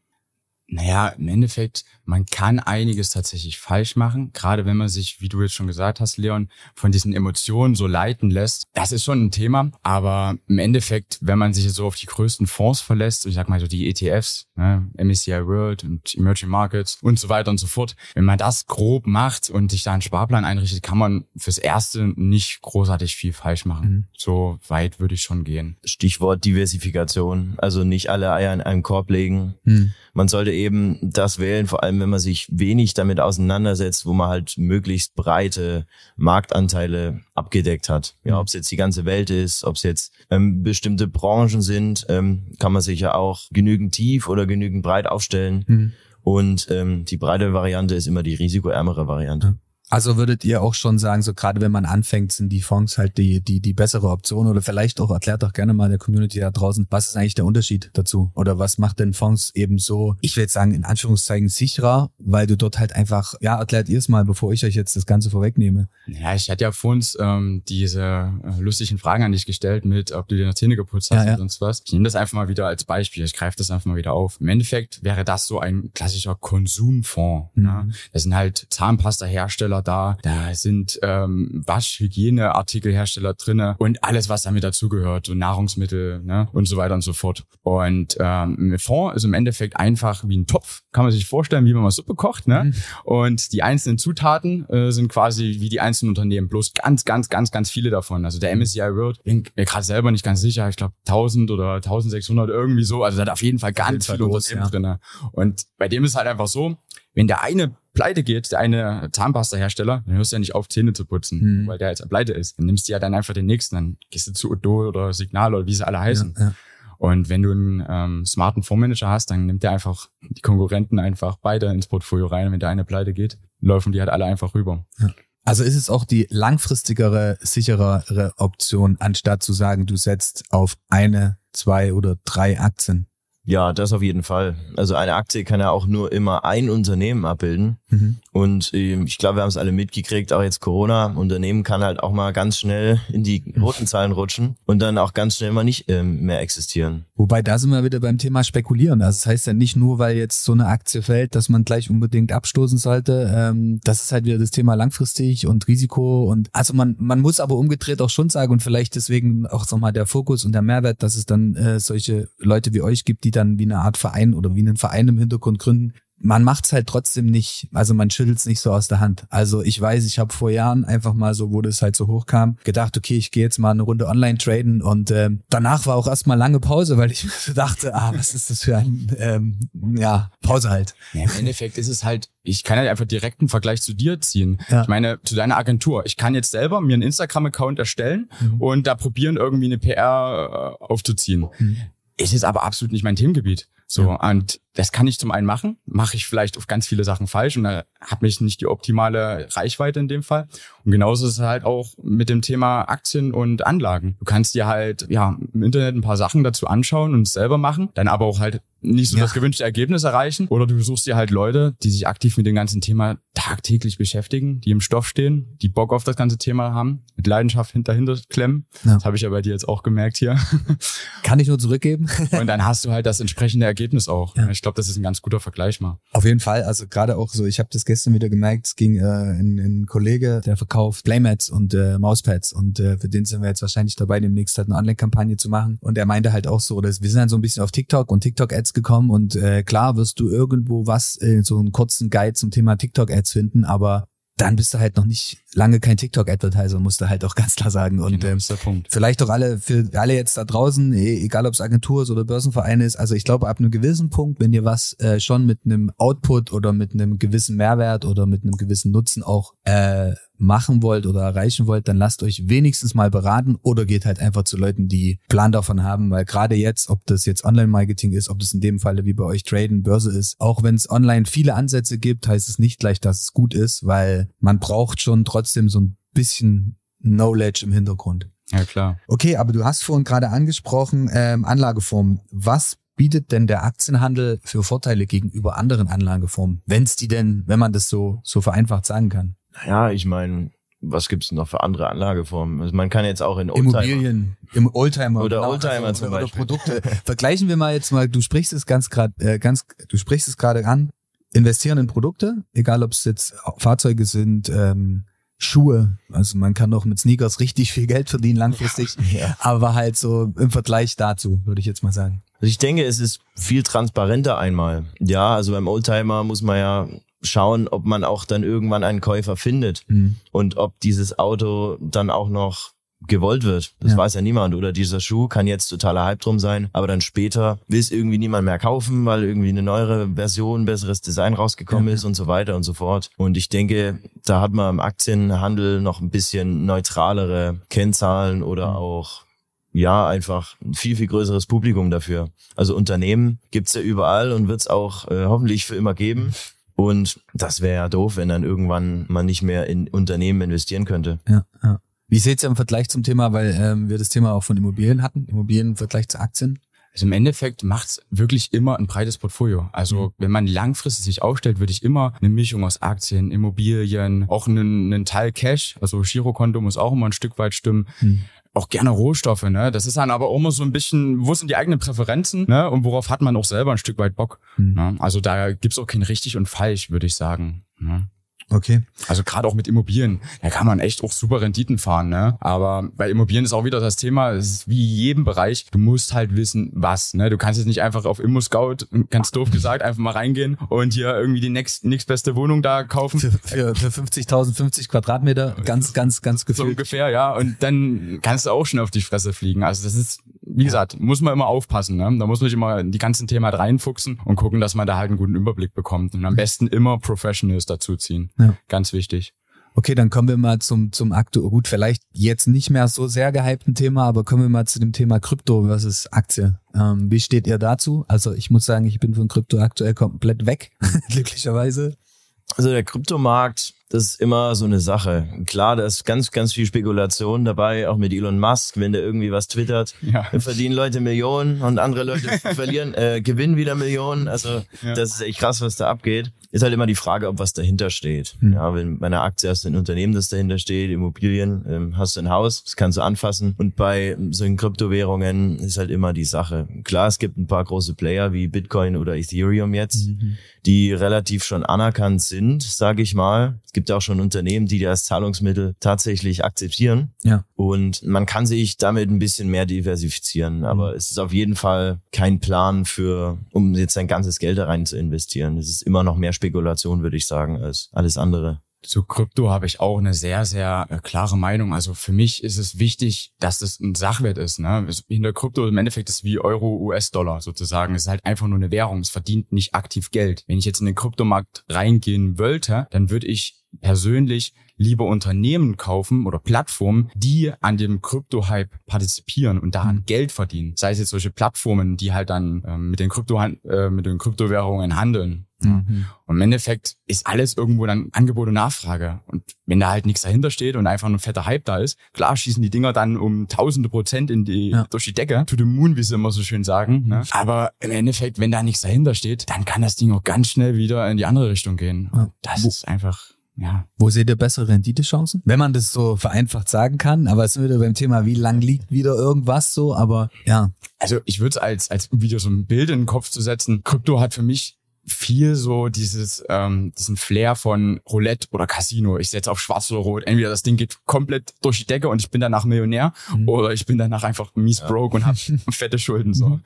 Naja, im Endeffekt, man kann einiges tatsächlich falsch machen, gerade wenn man sich, wie du jetzt schon gesagt hast, Leon, von diesen Emotionen so leiten lässt. Das ist schon ein Thema, aber im Endeffekt, wenn man sich so auf die größten Fonds verlässt, ich sag mal so die ETFs, ne, MSCI World und Emerging Markets und so weiter und so fort, wenn man das grob macht und sich da einen Sparplan einrichtet, kann man fürs Erste nicht großartig viel falsch machen. Mhm. So weit würde ich schon gehen. Stichwort Diversifikation, also nicht alle Eier in einen Korb legen. Mhm man sollte eben das wählen, vor allem wenn man sich wenig damit auseinandersetzt, wo man halt möglichst breite Marktanteile abgedeckt hat. Ja, mhm. ob es jetzt die ganze Welt ist, ob es jetzt ähm, bestimmte Branchen sind, ähm, kann man sich ja auch genügend tief oder genügend breit aufstellen. Mhm. Und ähm, die breite Variante ist immer die risikoärmere Variante. Also würdet ihr auch schon sagen, so gerade wenn man anfängt, sind die Fonds halt die, die, die bessere Option oder vielleicht auch erklärt doch gerne mal der Community da draußen, was ist eigentlich der Unterschied dazu? Oder was macht denn Fonds eben so, ich will jetzt sagen, in Anführungszeichen sicherer, weil du dort halt einfach, ja, erklärt ihr es mal, bevor ich euch jetzt das Ganze vorwegnehme. Ja, ich hatte ja vor uns ähm, diese äh, lustigen Fragen an dich gestellt mit, ob du dir noch Zähne geputzt hast ja, ja. und sonst was. Ich nehme das einfach mal wieder als Beispiel, ich greife das einfach mal wieder auf. Im Endeffekt wäre das so ein klassischer Konsumfonds. Mhm. Ja? Das sind halt Zahnpasta-Hersteller da. Da sind ähm, Waschhygieneartikelhersteller drinne und alles, was damit dazugehört, so Nahrungsmittel ne? und so weiter und so fort. Und ähm, ein Fond ist im Endeffekt einfach wie ein Topf. Kann man sich vorstellen, wie man mal Suppe kocht. Ne? Mhm. Und die einzelnen Zutaten äh, sind quasi wie die einzelnen Unternehmen, bloß ganz, ganz, ganz, ganz viele davon. Also der MSCI World, bin mir gerade selber nicht ganz sicher, ich glaube 1000 oder 1600 irgendwie so. Also da hat auf jeden Fall ganz viele Unternehmen ja. drinne. Und bei dem ist halt einfach so, wenn der eine pleite geht, der eine Zahnpasta-Hersteller, dann hörst du ja nicht auf, Zähne zu putzen, mhm. weil der jetzt pleite ist. Dann nimmst du ja dann einfach den nächsten, dann gehst du zu Odo oder Signal oder wie sie alle heißen. Ja, ja. Und wenn du einen ähm, smarten Fondsmanager hast, dann nimmt der einfach die Konkurrenten einfach beide ins Portfolio rein. Wenn der eine pleite geht, laufen die halt alle einfach rüber. Ja. Also ist es auch die langfristigere, sicherere Option, anstatt zu sagen, du setzt auf eine, zwei oder drei Aktien? Ja, das auf jeden Fall. Also eine Aktie kann ja auch nur immer ein Unternehmen abbilden. Mhm. Und äh, ich glaube, wir haben es alle mitgekriegt, auch jetzt Corona. Unternehmen kann halt auch mal ganz schnell in die roten Zahlen rutschen und dann auch ganz schnell mal nicht ähm, mehr existieren. Wobei da sind wir wieder beim Thema Spekulieren. Also das heißt ja nicht nur, weil jetzt so eine Aktie fällt, dass man gleich unbedingt abstoßen sollte. Ähm, das ist halt wieder das Thema langfristig und Risiko. Und also man, man muss aber umgedreht auch schon sagen und vielleicht deswegen auch nochmal der Fokus und der Mehrwert, dass es dann äh, solche Leute wie euch gibt, die dann wie eine Art Verein oder wie einen Verein im Hintergrund gründen, man macht's halt trotzdem nicht, also man schüttelt's nicht so aus der Hand. Also ich weiß, ich habe vor Jahren einfach mal so, wo das halt so hochkam, gedacht, okay, ich gehe jetzt mal eine Runde online traden und ähm, danach war auch erstmal lange Pause, weil ich dachte, ah, was ist das für ein, ähm, ja, Pause halt. Ja, Im Endeffekt ist es halt, ich kann halt einfach direkt einen Vergleich zu dir ziehen. Ja. Ich meine, zu deiner Agentur. Ich kann jetzt selber mir einen Instagram-Account erstellen mhm. und da probieren, irgendwie eine PR äh, aufzuziehen. Mhm. Es ist aber absolut nicht mein Themengebiet. So, ja. und das kann ich zum einen machen, mache ich vielleicht auf ganz viele Sachen falsch und da habe ich nicht die optimale Reichweite in dem Fall. Und genauso ist es halt auch mit dem Thema Aktien und Anlagen. Du kannst dir halt ja im Internet ein paar Sachen dazu anschauen und es selber machen, dann aber auch halt nicht so ja. das gewünschte Ergebnis erreichen. Oder du suchst dir halt Leute, die sich aktiv mit dem ganzen Thema tagtäglich beschäftigen, die im Stoff stehen, die Bock auf das ganze Thema haben, mit Leidenschaft hinterhinter klemmen. Ja. Das habe ich ja bei dir jetzt auch gemerkt hier. Kann ich nur zurückgeben. und dann hast du halt das entsprechende Ergebnis auch. Ja. Ich glaube, das ist ein ganz guter Vergleich mal. Auf jeden Fall. Also gerade auch so, ich habe das gestern wieder gemerkt, es ging äh, in, in ein Kollege, der verkauft Playmats und äh, Mauspads und äh, für den sind wir jetzt wahrscheinlich dabei, demnächst halt eine Online-Kampagne zu machen. Und er meinte halt auch so, dass wir sind dann so ein bisschen auf TikTok und TikTok-Ads gekommen und äh, klar wirst du irgendwo was, äh, so einen kurzen Guide zum Thema TikTok-Ads finden, aber dann bist du halt noch nicht lange kein TikTok-Advertiser, musst du halt auch ganz klar sagen. Und genau, ähm, ist der Punkt. vielleicht auch alle, für alle jetzt da draußen, e, egal ob es Agentur ist oder Börsenverein ist, also ich glaube, ab einem gewissen Punkt, wenn ihr was äh, schon mit einem Output oder mit einem gewissen Mehrwert oder mit einem gewissen Nutzen auch äh, machen wollt oder erreichen wollt, dann lasst euch wenigstens mal beraten oder geht halt einfach zu Leuten, die Plan davon haben, weil gerade jetzt, ob das jetzt Online-Marketing ist, ob das in dem Falle wie bei euch Traden, Börse ist, auch wenn es online viele Ansätze gibt, heißt es nicht gleich, dass es gut ist, weil man braucht schon trotzdem so ein bisschen Knowledge im Hintergrund. Ja, klar. Okay, aber du hast vorhin gerade angesprochen, ähm, Anlageformen. Was bietet denn der Aktienhandel für Vorteile gegenüber anderen Anlageformen? Wenn es die denn, wenn man das so, so vereinfacht sagen kann? Naja, ich meine, was gibt's noch für andere Anlageformen? Also man kann jetzt auch in Oldtimer Immobilien, im Oldtimer Oder genau, Oldtimer zum oder, Beispiel. Oder Produkte. Vergleichen wir mal jetzt mal. Du sprichst es ganz gerade, äh, ganz, du sprichst es gerade an. Investieren in Produkte, egal ob es jetzt Fahrzeuge sind, ähm, Schuhe. Also man kann doch mit Sneakers richtig viel Geld verdienen langfristig. Ja. Aber halt so im Vergleich dazu, würde ich jetzt mal sagen. Also ich denke, es ist viel transparenter einmal. Ja, also beim Oldtimer muss man ja schauen, ob man auch dann irgendwann einen Käufer findet Hm. und ob dieses Auto dann auch noch gewollt wird. Das Ja. weiß ja niemand. Oder dieser Schuh kann jetzt totaler Hype drum sein, aber dann später will es irgendwie niemand mehr kaufen, weil irgendwie eine neuere Version, besseres Design rausgekommen Ja. ist und so weiter und so fort. Und ich denke, da hat man im Aktienhandel noch ein bisschen neutralere Kennzahlen oder Mhm. auch ja, einfach ein viel, viel größeres Publikum dafür. Also Unternehmen gibt's ja überall und wird's auch äh, hoffentlich für immer geben. Und das wäre ja doof, wenn dann irgendwann man nicht mehr in Unternehmen investieren könnte. Ja, ja. Wie seht ihr im Vergleich zum Thema, weil ähm, wir das Thema auch von Immobilien hatten, Immobilien im Vergleich zu Aktien? Also im Endeffekt macht's wirklich immer ein breites Portfolio. Also wenn man langfristig sich aufstellt, würde ich immer eine Mischung aus Aktien, Immobilien, auch einen, einen Teil Cash, also Girokonto muss auch immer ein Stück weit stimmen. Auch gerne Rohstoffe, ne? Das ist dann aber auch immer so ein bisschen, wo sind die eigenen Präferenzen, ne? Und worauf hat man auch selber ein Stück weit Bock. Hm. Ne? Also da gibt's auch kein richtig und falsch, würde ich sagen. Ne? Okay. Also gerade auch mit Immobilien, da kann man echt auch super Renditen fahren, ne? Aber bei Immobilien ist auch wieder das Thema, es ist wie jedem Bereich, du musst halt wissen, was, ne? Du kannst jetzt nicht einfach auf Immo-Scout, ganz doof gesagt, einfach mal reingehen und hier irgendwie die nächst, nächstbeste Wohnung da kaufen. Für, für, für 50.000, 50 Quadratmeter, ganz, ganz, ganz So gefühlt. ungefähr, ja. Und dann kannst du auch schon auf die Fresse fliegen. Also das ist, wie gesagt, muss man immer aufpassen. Ne? Da muss man sich immer in die ganzen Themen halt reinfuchsen und gucken, dass man da halt einen guten Überblick bekommt. Und am besten immer Professionals dazuziehen. Ja. Ganz wichtig. Okay, dann kommen wir mal zum, zum aktuell, gut, vielleicht jetzt nicht mehr so sehr gehypten Thema, aber kommen wir mal zu dem Thema Krypto versus Aktie. Ähm, wie steht ihr dazu? Also ich muss sagen, ich bin von Krypto aktuell komplett weg, glücklicherweise. Also der Kryptomarkt, das ist immer so eine Sache. Klar, da ist ganz, ganz viel Spekulation dabei, auch mit Elon Musk, wenn der irgendwie was twittert. Ja. Verdienen Leute Millionen und andere Leute verlieren, äh, gewinnen wieder Millionen. Also Ja. das ist echt krass, was da abgeht. Ist halt immer die Frage, ob was dahinter steht. Hm. Ja, wenn bei einer Aktie hast du ein Unternehmen, das dahinter steht, Immobilien, ähm, hast du ein Haus, das kannst du anfassen. Und bei solchen Kryptowährungen ist halt immer die Sache. Klar, es gibt ein paar große Player wie Bitcoin oder Ethereum jetzt, die relativ schon anerkannt sind, sage ich mal. Es gibt auch schon Unternehmen, die das Zahlungsmittel tatsächlich akzeptieren. Ja. Und man kann sich damit ein bisschen mehr diversifizieren. Aber es ist auf jeden Fall kein Plan für, um jetzt sein ganzes Geld da rein zu investieren. Es ist immer noch mehr Spekulation, würde ich sagen, als alles andere. Zu Krypto habe ich auch eine sehr, sehr äh, klare Meinung. Also für mich ist es wichtig, dass es ein Sachwert ist. Ne? Hinter Krypto im Endeffekt ist wie Euro, US-Dollar sozusagen. Es ist halt einfach nur eine Währung. Es verdient nicht aktiv Geld. Wenn ich jetzt in den Kryptomarkt reingehen wollte, dann würde ich persönlich lieber Unternehmen kaufen oder Plattformen, die an dem Krypto-Hype partizipieren und daran Geld verdienen. Sei es jetzt solche Plattformen, die halt dann ähm, mit den Krypto äh, mit den Kryptowährungen handeln. Ja. Mhm. Und im Endeffekt ist alles irgendwo dann Angebot und Nachfrage. Und wenn da halt nichts dahinter steht und einfach nur ein fetter Hype da ist, klar schießen die Dinger dann um tausende Prozent in die, Ja. durch die Decke, to the moon, wie sie immer so schön sagen. Ne? Aber im Endeffekt, wenn da nichts dahinter steht, dann kann das Ding auch ganz schnell wieder in die andere Richtung gehen. Ja. Und das Wo- ist einfach, ja. Wo seht ihr bessere Renditechancen? Wenn man das so vereinfacht sagen kann, aber es sind wieder beim Thema, wie lang liegt wieder irgendwas so, aber ja. Also ich würde es als, als wieder so ein Bild in den Kopf zu setzen. Krypto hat für mich viel so dieses, ähm, diesen Flair von Roulette oder Casino. Ich setze auf schwarz oder rot. Entweder das Ding geht komplett durch die Decke und ich bin danach Millionär Mhm. oder ich bin danach einfach mies broke und habe fette Schulden. so.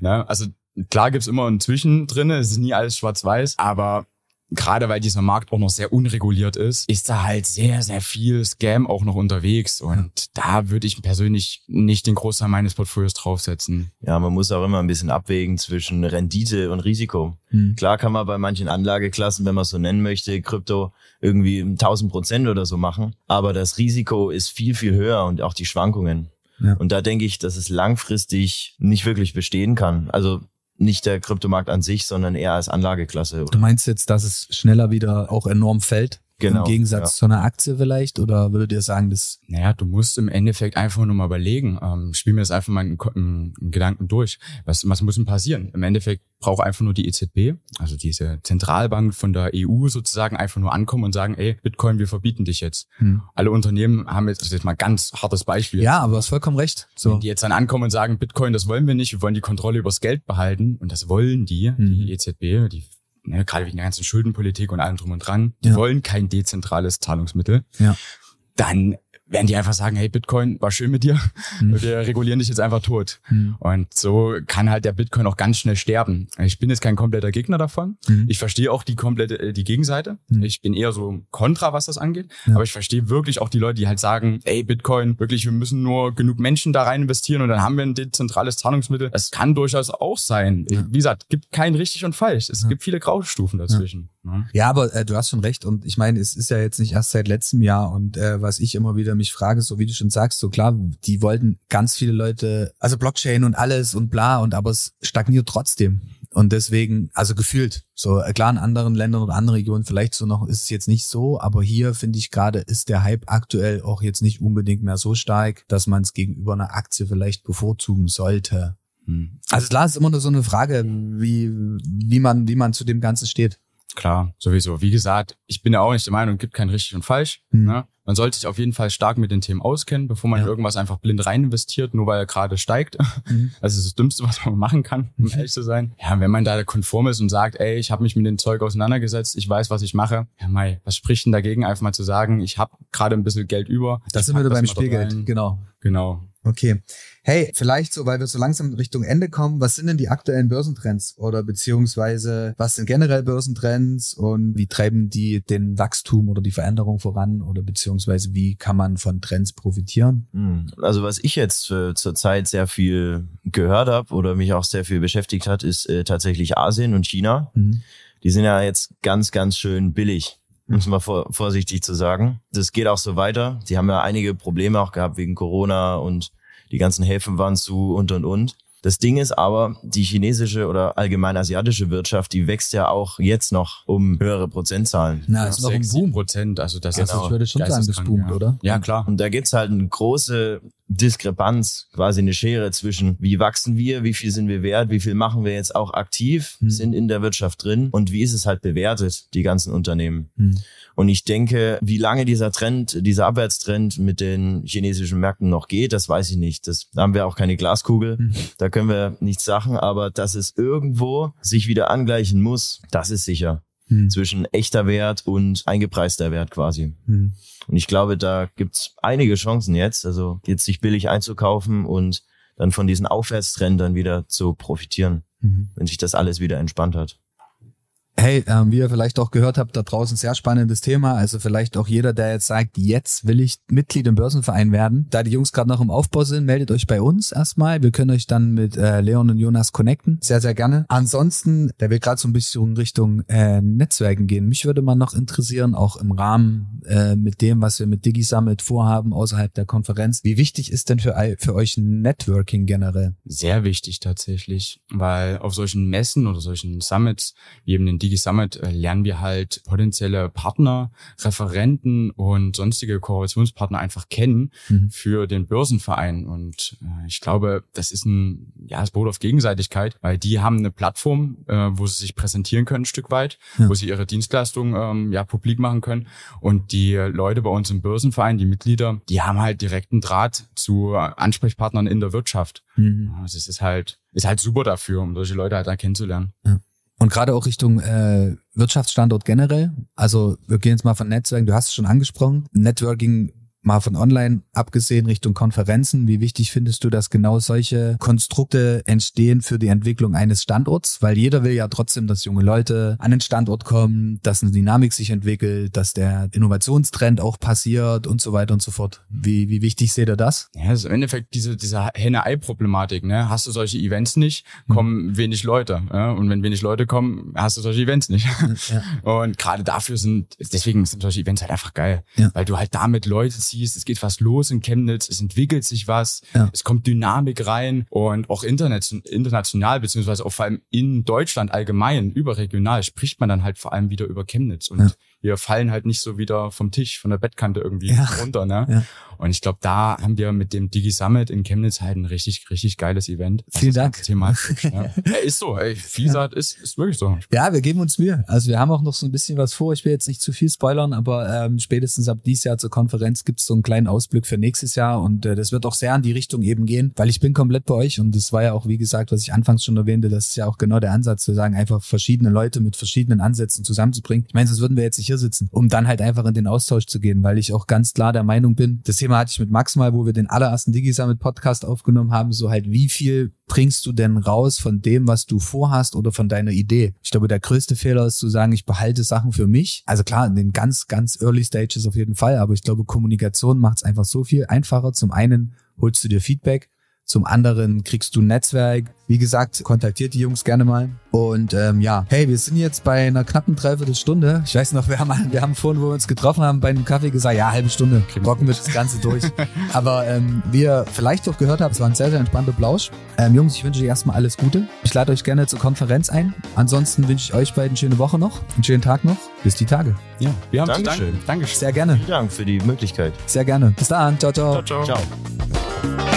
Ne? Also klar gibt's immer ein Zwischen drin, es ist nie alles schwarz-weiß, aber gerade weil dieser Markt auch noch sehr unreguliert ist, ist da halt sehr, sehr viel Scam auch noch unterwegs. Und da würde ich persönlich nicht den Großteil meines Portfolios draufsetzen. Ja, man muss auch immer ein bisschen abwägen zwischen Rendite und Risiko. Hm. Klar kann man bei manchen Anlageklassen, wenn man es so nennen möchte, Krypto irgendwie 1000 Prozent oder so machen. Aber das Risiko ist viel, viel höher und auch die Schwankungen. Ja. Und da denke ich, dass es langfristig nicht wirklich bestehen kann. Also nicht der Kryptomarkt an sich, sondern eher als Anlageklasse. Du meinst jetzt, dass es schneller wieder auch enorm fällt? Genau, Im Gegensatz ja. zu einer Aktie vielleicht? Oder würdet ihr sagen, das Naja, du musst im Endeffekt einfach nur mal überlegen, ähm, spiel mir das einfach mal in, in, in Gedanken durch. Was, was muss denn passieren? Im Endeffekt braucht einfach nur die EZB, also diese Zentralbank von der EU sozusagen, einfach nur ankommen und sagen, ey, Bitcoin, wir verbieten dich jetzt. Hm. Alle Unternehmen haben jetzt, das ist jetzt mal ein ganz hartes Beispiel. Ja, aber du hast vollkommen recht. So. Wenn die jetzt dann ankommen und sagen, Bitcoin, das wollen wir nicht, wir wollen die Kontrolle übers Geld behalten und das wollen die, Mhm. die EZB, die ne, gerade wegen der ganzen Schuldenpolitik und allem drum und dran, die Ja. wollen kein dezentrales Zahlungsmittel, Ja. dann werden die einfach sagen, hey Bitcoin, war schön mit dir, Mhm. wir regulieren dich jetzt einfach tot. Hm. Und so kann halt der Bitcoin auch ganz schnell sterben. Ich bin jetzt kein kompletter Gegner davon. Mhm. Ich verstehe auch die komplette, äh, die Gegenseite. Mhm. Ich bin eher so kontra, was das angeht. Ja. Aber ich verstehe wirklich auch die Leute, die halt sagen, ey, Bitcoin, wirklich, wir müssen nur genug Menschen da rein investieren und dann haben wir ein dezentrales Zahlungsmittel. Das kann durchaus auch sein. Ja. Wie gesagt, gibt kein richtig und falsch. Es Ja. gibt viele Graustufen dazwischen. Ja. Ja, aber äh, du hast schon recht. Und ich meine, es ist ja jetzt nicht erst seit letztem Jahr. Und äh, was ich immer wieder mich frage, so wie du schon sagst, so klar, die wollten ganz viele Leute, also Blockchain und alles und bla, und aber es stagniert trotzdem. Und deswegen, also gefühlt, so äh, klar in anderen Ländern oder anderen Regionen vielleicht so noch ist es jetzt nicht so, aber hier finde ich gerade ist der Hype aktuell auch jetzt nicht unbedingt mehr so stark, dass man es gegenüber einer Aktie vielleicht bevorzugen sollte. Hm. Also klar, es ist immer nur so eine Frage, wie, wie man, wie man zu dem Ganzen steht. Klar, sowieso. Wie gesagt, ich bin ja auch nicht der Meinung, es gibt kein richtig und falsch. Hm. Ne? Man sollte sich auf jeden Fall stark mit den Themen auskennen, bevor man Ja. irgendwas einfach blind rein investiert, nur weil er gerade steigt. Mhm. Das ist das Dümmste, was man machen kann, um Mhm. ehrlich zu sein. Ja, wenn man da konform ist und sagt, ey, ich habe mich mit dem Zeug auseinandergesetzt, ich weiß, was ich mache. Ja, Mai, was spricht denn dagegen, einfach mal zu sagen, ich habe gerade ein bisschen Geld über. Da ich sind wir beim das Spielgeld. rein. Genau. Genau. Okay. Hey, vielleicht so, weil wir so langsam Richtung Ende kommen, was sind denn die aktuellen Börsentrends oder beziehungsweise was sind generell Börsentrends und wie treiben die den Wachstum oder die Veränderung voran oder beziehungsweise wie kann man von Trends profitieren? Hm. Also was ich jetzt äh, zurzeit sehr viel gehört habe oder mich auch sehr viel beschäftigt hat, ist äh, tatsächlich Asien und China. Mhm. Die sind ja jetzt ganz, ganz schön billig, um es mal vor, vorsichtig zu sagen. Das geht auch so weiter. Die haben ja einige Probleme auch gehabt wegen Corona und die ganzen Häfen waren zu und und und. Das Ding ist aber, die chinesische oder allgemein asiatische Wirtschaft, die wächst ja auch jetzt noch um höhere Prozentzahlen. Na, ist noch ein Boom. sieben Prozent, also das Genau. ist Ich würde schon sagen, das boomt, ja. oder? Ja, klar. Und da gibt's halt eine große Diskrepanz, quasi eine Schere zwischen, wie wachsen wir, wie viel sind wir wert, wie viel machen wir jetzt auch aktiv, Hm. sind in der Wirtschaft drin und wie ist es halt bewertet, die ganzen Unternehmen. Hm. Und ich denke, wie lange dieser Trend, dieser Abwärtstrend mit den chinesischen Märkten noch geht, das weiß ich nicht. Das da haben wir auch keine Glaskugel. Hm. Da können wir nichts sagen, aber dass es irgendwo sich wieder angleichen muss, das ist sicher. Hm. Zwischen echter Wert und eingepreister Wert quasi. Hm. Und ich glaube, da gibt's einige Chancen jetzt, also jetzt sich billig einzukaufen und dann von diesen Aufwärtstrend dann wieder zu profitieren, Mhm. wenn sich das alles wieder entspannt hat. Hey, ähm, wie ihr vielleicht auch gehört habt, da draußen sehr spannendes Thema. Also vielleicht auch jeder, der jetzt sagt, jetzt will ich Mitglied im Börsenverein werden. Da die Jungs gerade noch im Aufbau sind, meldet euch bei uns erstmal. Wir können euch dann mit äh, Leon und Jonas connecten. Sehr, sehr gerne. Ansonsten, der will gerade so ein bisschen Richtung äh, Netzwerken gehen. Mich würde mal noch interessieren, auch im Rahmen äh, mit dem, was wir mit DigiSummit vorhaben, außerhalb der Konferenz. Wie wichtig ist denn für, für euch Networking generell? Sehr wichtig tatsächlich, weil auf solchen Messen oder solchen Summits, wie eben den Digi Summit, lernen wir halt potenzielle Partner, Referenten und sonstige Kooperationspartner einfach kennen Mhm. für den Börsenverein. Und äh, ich glaube, das ist ein, ja, es beruht auf Gegenseitigkeit, weil die haben eine Plattform, äh, wo sie sich präsentieren können ein Stück weit, Ja. wo sie ihre Dienstleistungen ähm, ja publik machen können. Und die Leute bei uns im Börsenverein, die Mitglieder, die haben halt direkten Draht zu Ansprechpartnern in der Wirtschaft. Mhm. Also es ist halt, ist halt super dafür, um solche Leute halt dann kennenzulernen. Und gerade auch Richtung äh, Wirtschaftsstandort generell. Also wir gehen jetzt mal von Netzwerken, du hast es schon angesprochen. Networking mal von online abgesehen Richtung Konferenzen. Wie wichtig findest du, dass genau solche Konstrukte entstehen für die Entwicklung eines Standorts? Weil jeder will ja trotzdem, dass junge Leute an den Standort kommen, dass eine Dynamik sich entwickelt, dass der Innovationstrend auch passiert und so weiter und so fort. Wie, wie wichtig seht ihr das? Ja, das ist im Endeffekt diese, diese Henne-Ei-Problematik. Ne? Hast du solche Events nicht, kommen wenig Leute. Ja? Und wenn wenig Leute kommen, hast du solche Events nicht. Ja. Und gerade dafür sind, deswegen sind solche Events halt einfach geil. Ja. Weil du halt damit Leute ziehst, es geht was los in Chemnitz, es entwickelt sich was, Ja. es kommt Dynamik rein und auch international, beziehungsweise auch vor allem in Deutschland allgemein, überregional, spricht man dann halt vor allem wieder über Chemnitz. Und Ja. Wir fallen halt nicht so wieder vom Tisch, von der Bettkante irgendwie Ja. runter. Ne? Ja. Und ich glaube, da haben wir mit dem Digi Summit in Chemnitz halt ein richtig, richtig geiles Event. Vielen Dank. Thema angeht, ja. ja, ist so, ey, Vielsaat ist, ist wirklich so. Ja, wir geben uns Mühe. Also wir haben auch noch so ein bisschen was vor. Ich will jetzt nicht zu viel spoilern, aber ähm, spätestens ab dieses Jahr zur Konferenz gibt's so einen kleinen Ausblick für nächstes Jahr und äh, das wird auch sehr in die Richtung eben gehen, weil ich bin komplett bei euch und das war ja auch, wie gesagt, was ich anfangs schon erwähnte, das ist ja auch genau der Ansatz, zu sagen, einfach verschiedene Leute mit verschiedenen Ansätzen zusammenzubringen. Ich meine, sonst würden wir jetzt nicht hier sitzen, um dann halt einfach in den Austausch zu gehen, weil ich auch ganz klar der Meinung bin, das Thema hatte ich mit Max mal, wo wir den allerersten DigiSummit Podcast aufgenommen haben, so halt, wie viel bringst du denn raus von dem, was du vorhast oder von deiner Idee? Ich glaube, der größte Fehler ist zu sagen, ich behalte Sachen für mich. Also klar, in den ganz, ganz early stages auf jeden Fall, aber ich glaube, Kommunikation macht es einfach so viel einfacher. Zum einen holst du dir Feedback, zum anderen kriegst du ein Netzwerk. Wie gesagt, kontaktiert die Jungs gerne mal. Und ähm, ja, hey, wir sind jetzt bei einer knappen Dreiviertelstunde. Ich weiß noch, wir haben, wir haben vorhin, wo wir uns getroffen haben, bei einem Kaffee gesagt, ja, halbe Stunde, rocken wir das Ganze durch. Aber ähm, wie ihr vielleicht auch gehört habt, es war ein sehr, sehr entspannter Plausch. Ähm, Jungs, ich wünsche euch erstmal alles Gute. Ich lade euch gerne zur Konferenz ein. Ansonsten wünsche ich euch beiden eine schöne Woche noch, einen schönen Tag noch. Bis die Tage. Ja, wir haben Dankeschön. Dankeschön. Sehr gerne, Vielen Dank für die Möglichkeit. sehr gerne. Bis dann. Ciao, ciao. ciao. Ciao.